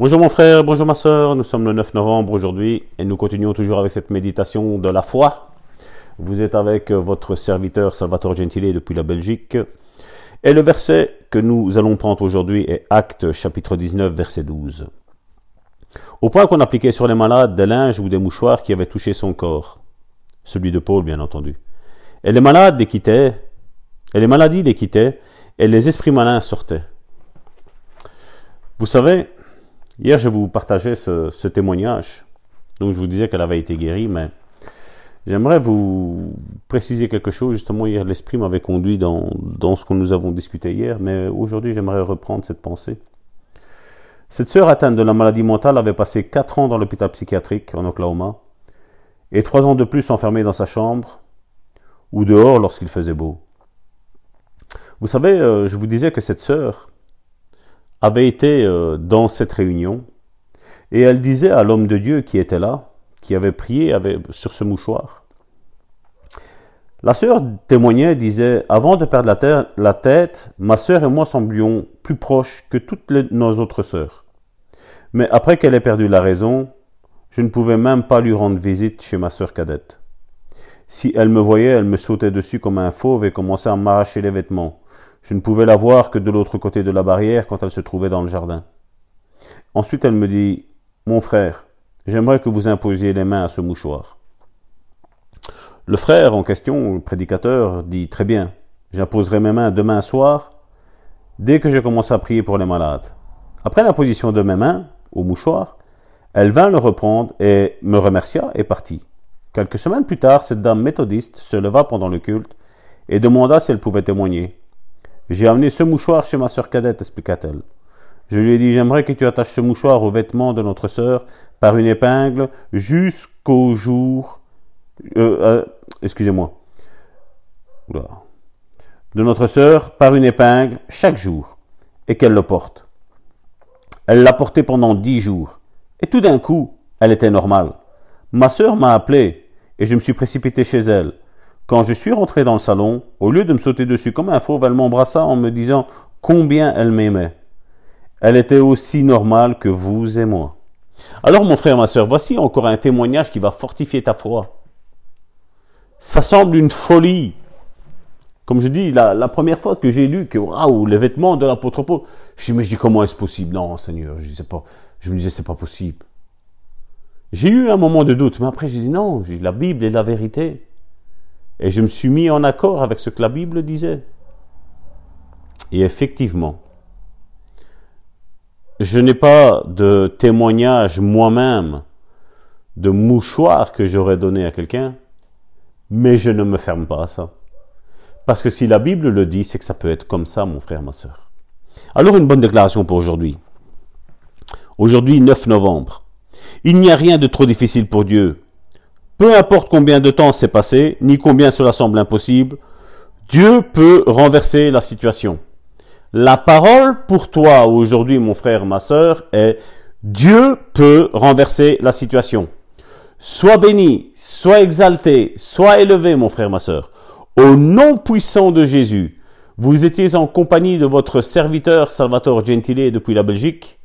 Bonjour mon frère, bonjour ma soeur, nous sommes le 9 novembre aujourd'hui et nous continuons toujours avec cette méditation de la foi. Vous êtes avec votre serviteur Salvatore Gentile depuis la Belgique. Et le verset que nous allons prendre aujourd'hui est Acte chapitre 19 verset 12. Au point qu'on appliquait sur les malades des linges ou des mouchoirs qui avaient touché son corps. Celui de Paul bien entendu. Et les malades les quittaient, et les maladies les quittaient, et les esprits malins sortaient. Vous savez, Hier, je vous partageais ce, témoignage. Donc, je vous disais qu'elle avait été guérie, mais j'aimerais vous préciser quelque chose. Justement, hier, l'Esprit m'avait conduit dans, dans ce que nous avons discuté hier, mais aujourd'hui, j'aimerais reprendre cette pensée. Cette sœur atteinte de la maladie mentale avait passé quatre ans dans l'hôpital psychiatrique en Oklahoma et trois ans de plus enfermée dans sa chambre ou dehors lorsqu'il faisait beau. Vous savez, euh, je vous disais que cette sœur, avait été euh, dans cette réunion et elle disait à l'homme de Dieu qui était là, qui avait prié sur ce mouchoir. La sœur témoignait, disait, avant de perdre la, la tête, ma sœur et moi semblions plus proches que toutes nos autres sœurs. Mais après qu'elle ait perdu la raison, je ne pouvais même pas lui rendre visite chez ma sœur cadette. Si elle me voyait, elle me sautait dessus comme un fauve et commençait à m'arracher les vêtements. Je ne pouvais la voir que de l'autre côté de la barrière quand elle se trouvait dans le jardin. Ensuite elle me dit Mon frère, j'aimerais que vous imposiez les mains à ce mouchoir. Le frère en question, le prédicateur, dit Très bien, j'imposerai mes mains demain soir, dès que j'ai commencé à prier pour les malades. Après l'imposition de mes mains au mouchoir, elle vint le reprendre et me remercia et partit. Quelques semaines plus tard, cette dame méthodiste se leva pendant le culte et demanda si elle pouvait témoigner. J'ai amené ce mouchoir chez ma sœur cadette, expliqua-t-elle. Je lui ai dit, j'aimerais que tu attaches ce mouchoir aux vêtements de notre sœur par une épingle jusqu'au jour... Euh, euh, excusez-moi. De notre sœur par une épingle chaque jour et qu'elle le porte. Elle l'a porté pendant dix jours. Et tout d'un coup, elle était normale. Ma sœur m'a appelé et je me suis précipité chez elle. Quand je suis rentré dans le salon, au lieu de me sauter dessus comme un fauve, elle m'embrassa en me disant combien elle m'aimait. Elle était aussi normale que vous et moi. Alors mon frère, ma soeur, voici encore un témoignage qui va fortifier ta foi. Ça semble une folie. Comme je dis, la, première fois que j'ai lu que waouh, les vêtements de l'apôtre Paul, je me dis comment est-ce possible? Non, Seigneur, je sais pas. Je me disais c'est pas possible. J'ai eu un moment de doute, mais après j'ai dit non, la Bible est la vérité. Et je me suis mis en accord avec ce que la Bible disait. Et effectivement, je n'ai pas de témoignage moi-même de mouchoir que j'aurais donné à quelqu'un, mais je ne me ferme pas à ça. Parce que si la Bible le dit, c'est que ça peut être comme ça, mon frère, ma soeur. Alors une bonne déclaration pour aujourd'hui. Aujourd'hui, 9 novembre. Il n'y a rien de trop difficile pour Dieu. Peu importe combien de temps s'est passé, ni combien cela semble impossible, Dieu peut renverser la situation. La parole pour toi aujourd'hui, mon frère, ma sœur, est Dieu peut renverser la situation. Sois béni, sois exalté, sois élevé, mon frère, ma sœur. Au nom puissant de Jésus, vous étiez en compagnie de votre serviteur Salvatore Gentile depuis la Belgique.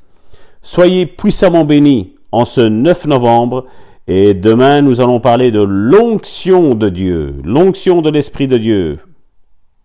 Soyez puissamment bénis en ce 9 novembre et demain, nous allons parler de l'onction de Dieu, l'onction de l'Esprit de Dieu.